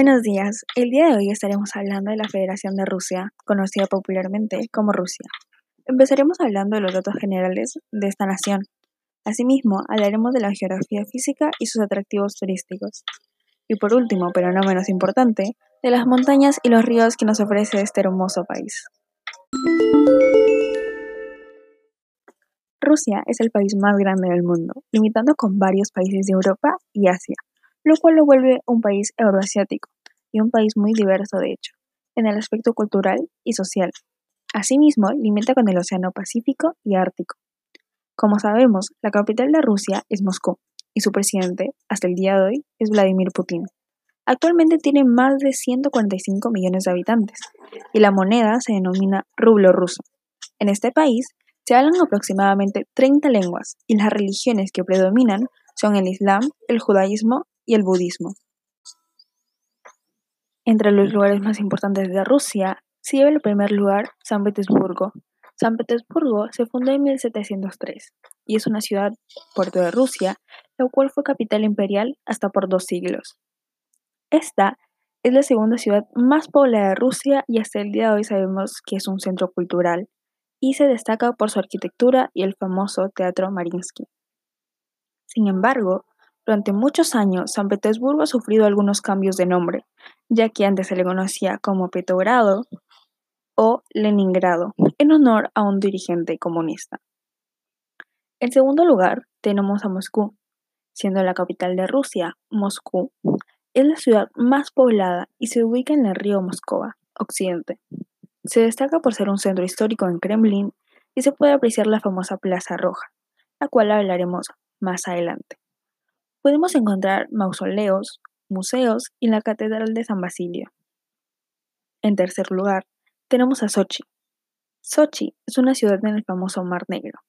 Buenos días, el día de hoy estaremos hablando de la Federación de Rusia, conocida popularmente como Rusia. Empezaremos hablando de los datos generales de esta nación. Asimismo, hablaremos de la geografía física y sus atractivos turísticos. Y por último, pero no menos importante, de las montañas y los ríos que nos ofrece este hermoso país. Rusia es el país más grande del mundo, limitando con varios países de Europa y Asia, lo cual lo vuelve un país euroasiático y un país muy diverso de hecho, en el aspecto cultural y social. Asimismo, limita con el Océano Pacífico y Ártico. Como sabemos, la capital de Rusia es Moscú y su presidente, hasta el día de hoy, es Vladimir Putin. Actualmente tiene más de 145 millones de habitantes y la moneda se denomina rublo ruso. En este país se hablan aproximadamente 30 lenguas y las religiones que predominan son el Islam, el judaísmo y el budismo. Entre los lugares más importantes de Rusia se lleva el primer lugar San Petersburgo. San Petersburgo se fundó en 1703 y es una ciudad, puerto de Rusia, la cual fue capital imperial hasta por dos siglos. Esta es la segunda ciudad más poblada de Rusia y hasta el día de hoy sabemos que es un centro cultural y se destaca por su arquitectura y el famoso Teatro Mariinsky. Sin embargo, durante muchos años, San Petersburgo ha sufrido algunos cambios de nombre, ya que antes se le conocía como Petrogrado o Leningrado, en honor a un dirigente comunista. En segundo lugar, tenemos a Moscú. Siendo la capital de Rusia, Moscú es la ciudad más poblada y se ubica en el río Moscova, occidente. Se destaca por ser un centro histórico en Kremlin y se puede apreciar la famosa Plaza Roja, la cual hablaremos más adelante podemos encontrar mausoleos, museos y la Catedral de San Basilio. En tercer lugar, tenemos a Sochi. Sochi es una ciudad en el famoso Mar Negro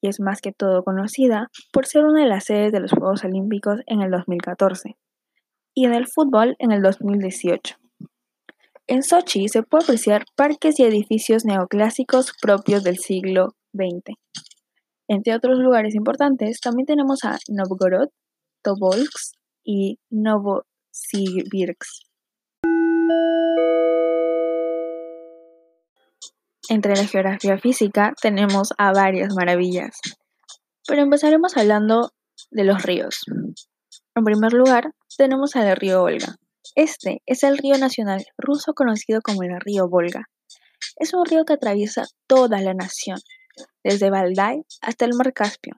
y es más que todo conocida por ser una de las sedes de los Juegos Olímpicos en el 2014 y en el fútbol en el 2018. En Sochi se puede apreciar parques y edificios neoclásicos propios del siglo XX. Entre otros lugares importantes, también tenemos a Novgorod, Tobolsk y Novosibirsk. Entre la geografía física tenemos a varias maravillas, pero empezaremos hablando de los ríos. En primer lugar, tenemos al río Volga. Este es el río nacional ruso conocido como el río Volga. Es un río que atraviesa toda la nación, desde Valdai hasta el mar Caspio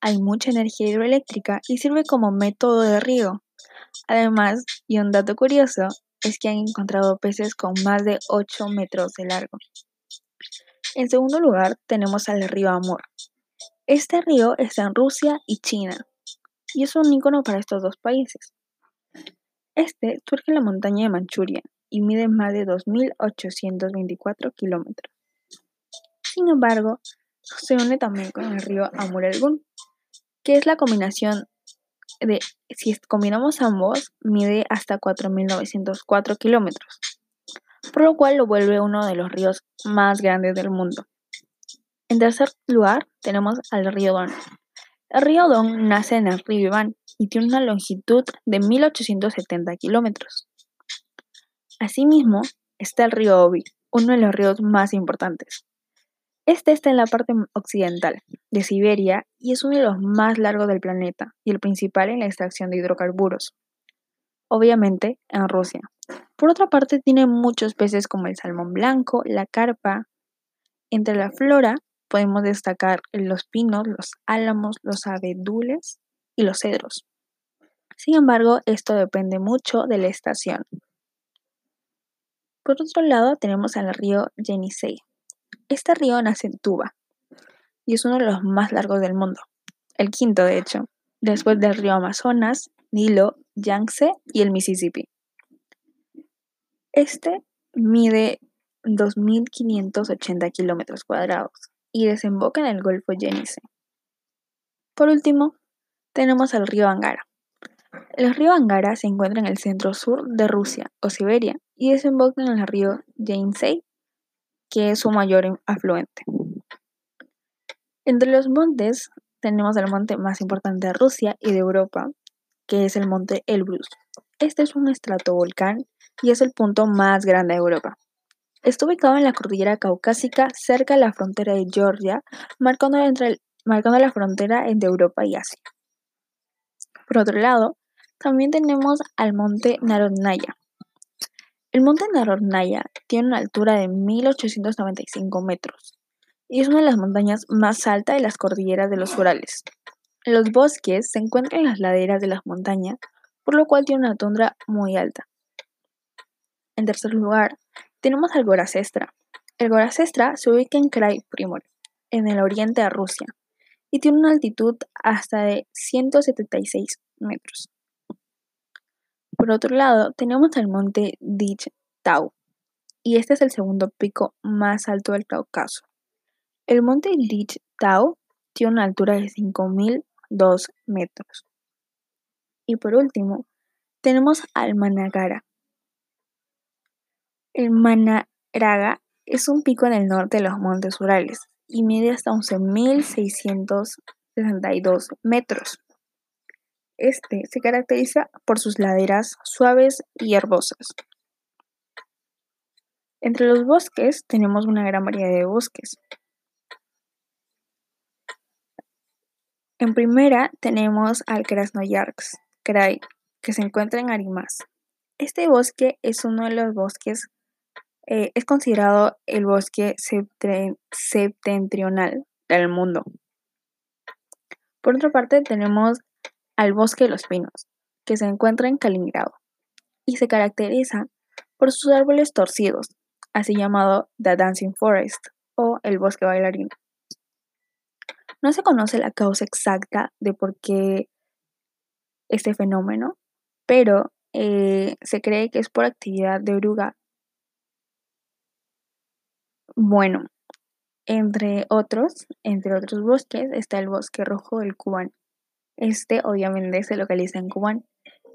hay mucha energía hidroeléctrica y sirve como método de riego. Además, y un dato curioso, es que han encontrado peces con más de 8 metros de largo. En segundo lugar, tenemos al río Amur. Este río está en Rusia y China, y es un ícono para estos dos países. Este surge en la montaña de Manchuria y mide más de 2.824 kilómetros. Sin embargo, se une también con el río Amur Elgun, que es la combinación de, si combinamos ambos, mide hasta 4.904 kilómetros, por lo cual lo vuelve uno de los ríos más grandes del mundo. En tercer lugar, tenemos al río Don. El río Don nace en el río Iván y tiene una longitud de 1.870 kilómetros. Asimismo, está el río Obi, uno de los ríos más importantes. Este está en la parte occidental de Siberia y es uno de los más largos del planeta y el principal en la extracción de hidrocarburos. Obviamente en Rusia. Por otra parte tiene muchos peces como el salmón blanco, la carpa. Entre la flora podemos destacar los pinos, los álamos, los abedules y los cedros. Sin embargo, esto depende mucho de la estación. Por otro lado tenemos al río Yenisei, este río nace en Tuba y es uno de los más largos del mundo, el quinto de hecho, después del río Amazonas, Nilo, Yangtze y el Mississippi. Este mide 2.580 kilómetros cuadrados y desemboca en el Golfo Yenisei. Por último, tenemos el río Angara. El río Angara se encuentra en el centro sur de Rusia o Siberia y desemboca en el río Yenisei que es su mayor afluente. Entre los montes tenemos el monte más importante de Rusia y de Europa, que es el monte Elbrus. Este es un estratovolcán y es el punto más grande de Europa. Está ubicado en la cordillera caucásica cerca de la frontera de Georgia, marcando, la frontera entre Europa y Asia. Por otro lado, también tenemos al monte Narodnaya. El monte Narodnaya tiene una altura de 1895 metros y es una de las montañas más altas de las cordilleras de los Urales. Los bosques se encuentran en las laderas de las montañas, por lo cual tiene una tundra muy alta. En tercer lugar, tenemos al Gorasestra. El Gorasestra se ubica en Krai Primor, en el oriente de Rusia, y tiene una altitud hasta de 176 metros. Por otro lado, tenemos el monte Dich Tau, y este es el segundo pico más alto del Cáucaso. El monte Dich Tau tiene una altura de 5.002 metros. Y por último, tenemos al Managara. El Manaraga es un pico en el norte de los Montes Urales y mide hasta 11.662 metros. Este se caracteriza por sus laderas suaves y herbosas. Entre los bosques tenemos una gran variedad de bosques. En primera tenemos al Krasnoyarsk Krai, que se encuentra en Arimas. Este bosque es uno de los bosques, eh, es considerado el bosque septentrional del mundo. Por otra parte tenemos al Bosque de los Pinos, que se encuentra en Kaliningrado y se caracteriza por sus árboles torcidos, así llamado The Dancing Forest o el bosque bailarín. No se conoce la causa exacta de por qué este fenómeno, pero eh, se cree que es por actividad de oruga. Bueno, entre otros, entre otros bosques está el bosque rojo del Cubán, este obviamente se localiza en Cubán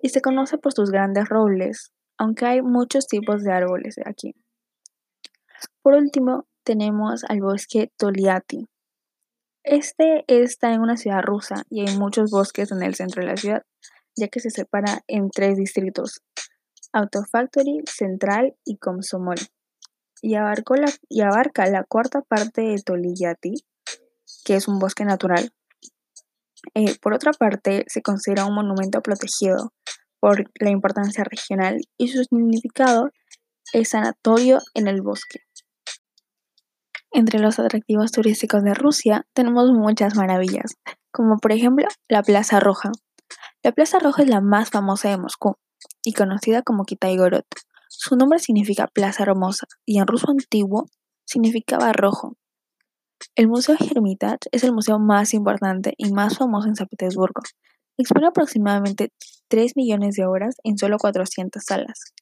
y se conoce por sus grandes robles, aunque hay muchos tipos de árboles aquí. Por último, tenemos al bosque Toliati. Este está en una ciudad rusa y hay muchos bosques en el centro de la ciudad, ya que se separa en tres distritos, Autofactory, Central y Komsomol, y, y abarca la cuarta parte de Toliati, que es un bosque natural, eh, por otra parte, se considera un monumento protegido por la importancia regional y su significado es sanatorio en el bosque. Entre los atractivos turísticos de Rusia tenemos muchas maravillas, como por ejemplo la Plaza Roja. La Plaza Roja es la más famosa de Moscú y conocida como Kitai-Gorod. Su nombre significa Plaza Hermosa y en ruso antiguo significaba rojo, el Museo Hermitage es el museo más importante y más famoso en San Petersburgo. Expone aproximadamente 3 millones de obras en solo 400 salas.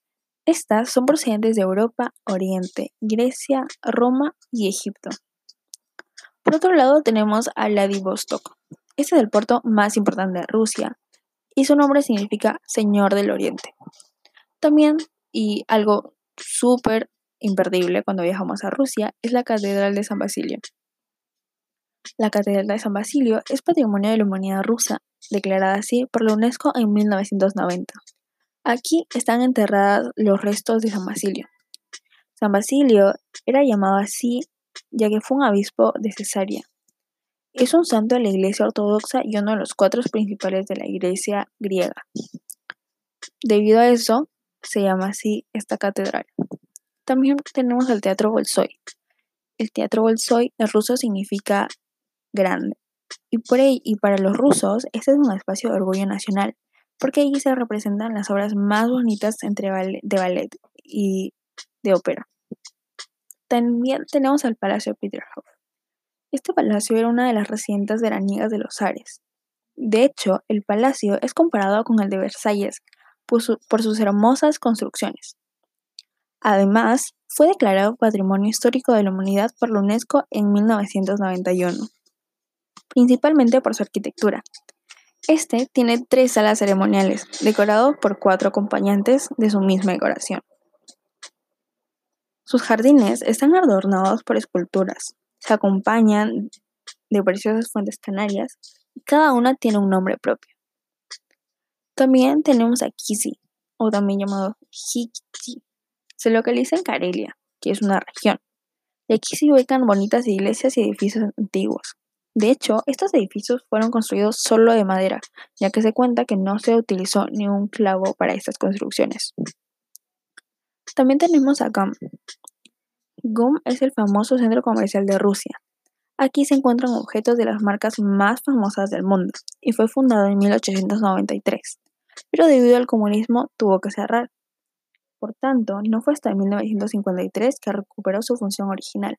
Estas son procedentes de Europa, Oriente, Grecia, Roma y Egipto. Por otro lado tenemos a Vladivostok. Este es el puerto más importante de Rusia y su nombre significa Señor del Oriente. También, y algo súper imperdible cuando viajamos a Rusia, es la Catedral de San Basilio. La Catedral de San Basilio es Patrimonio de la Humanidad rusa, declarada así por la UNESCO en 1990. Aquí están enterrados los restos de San Basilio. San Basilio era llamado así ya que fue un obispo de Cesarea. Es un santo de la Iglesia Ortodoxa y uno de los cuatro principales de la Iglesia griega. Debido a eso, se llama así esta catedral. También tenemos el Teatro Bolshoi. El Teatro Bolshoi en ruso significa grande. Y, por para los rusos, este es un espacio de orgullo nacional, porque allí se representan las obras más bonitas entre de ballet y de ópera. También tenemos al Palacio Peterhof. Este palacio era una de las residencias veraniegas de los zares. De hecho, el palacio es comparado con el de Versalles por sus hermosas construcciones. Además, fue declarado Patrimonio Histórico de la Humanidad por la UNESCO en 1991 principalmente por su arquitectura. Este tiene tres salas ceremoniales, decorado por cuatro acompañantes de su misma decoración. Sus jardines están adornados por esculturas, se acompañan de preciosas fuentes canarias y cada una tiene un nombre propio. También tenemos a Kisi, o también llamado Hikti, se localiza en Karelia, que es una región. Y aquí se ubican bonitas iglesias y edificios antiguos. De hecho, estos edificios fueron construidos solo de madera, ya que se cuenta que no se utilizó ni un clavo para estas construcciones. También tenemos a GUM. GUM es el famoso centro comercial de Rusia. Aquí se encuentran objetos de las marcas más famosas del mundo y fue fundado en 1893, pero debido al comunismo tuvo que cerrar. Por tanto, no fue hasta 1953 que recuperó su función original.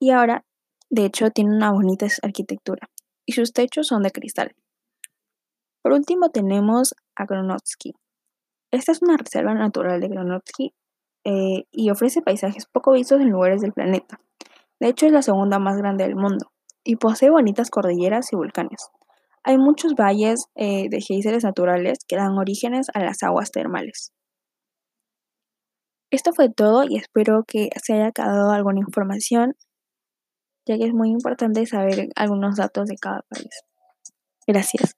Y ahora, de hecho, tiene una bonita arquitectura y sus techos son de cristal. Por último tenemos a Gronotsky. Esta es una reserva natural de Gronotsky eh, y ofrece paisajes poco vistos en lugares del planeta. De hecho, es la segunda más grande del mundo y posee bonitas cordilleras y volcanes. Hay muchos valles eh, de geysers naturales que dan orígenes a las aguas termales. Esto fue todo y espero que se haya quedado alguna información, ya que es muy importante saber algunos datos de cada país. Gracias.